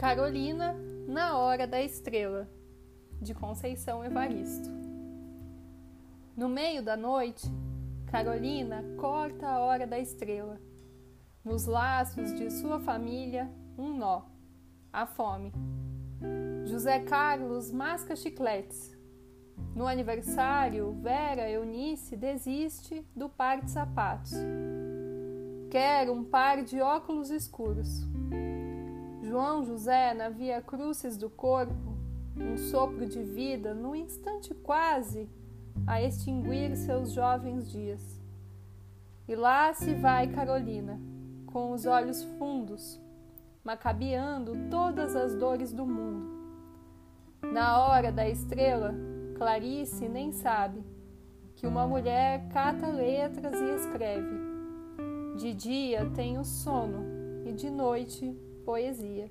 Carolina na Hora da Estrela, de Conceição Evaristo. No meio da noite, Carolina corta a hora da estrela. Nos laços de sua família, um nó: a fome. José Carlos masca chicletes. No aniversário, Vera Eunice desiste do par de sapatos. Quer um par de óculos escuros. João José, na via crucis do corpo, um sopro de vida, no instante quase a extinguir seus jovens dias. E lá se vai Carolina, com os olhos fundos, macabeando todas as dores do mundo. Na hora da estrela, Clarice nem sabe que uma mulher cata letras e escreve. De dia tem o sono e de noite poesia.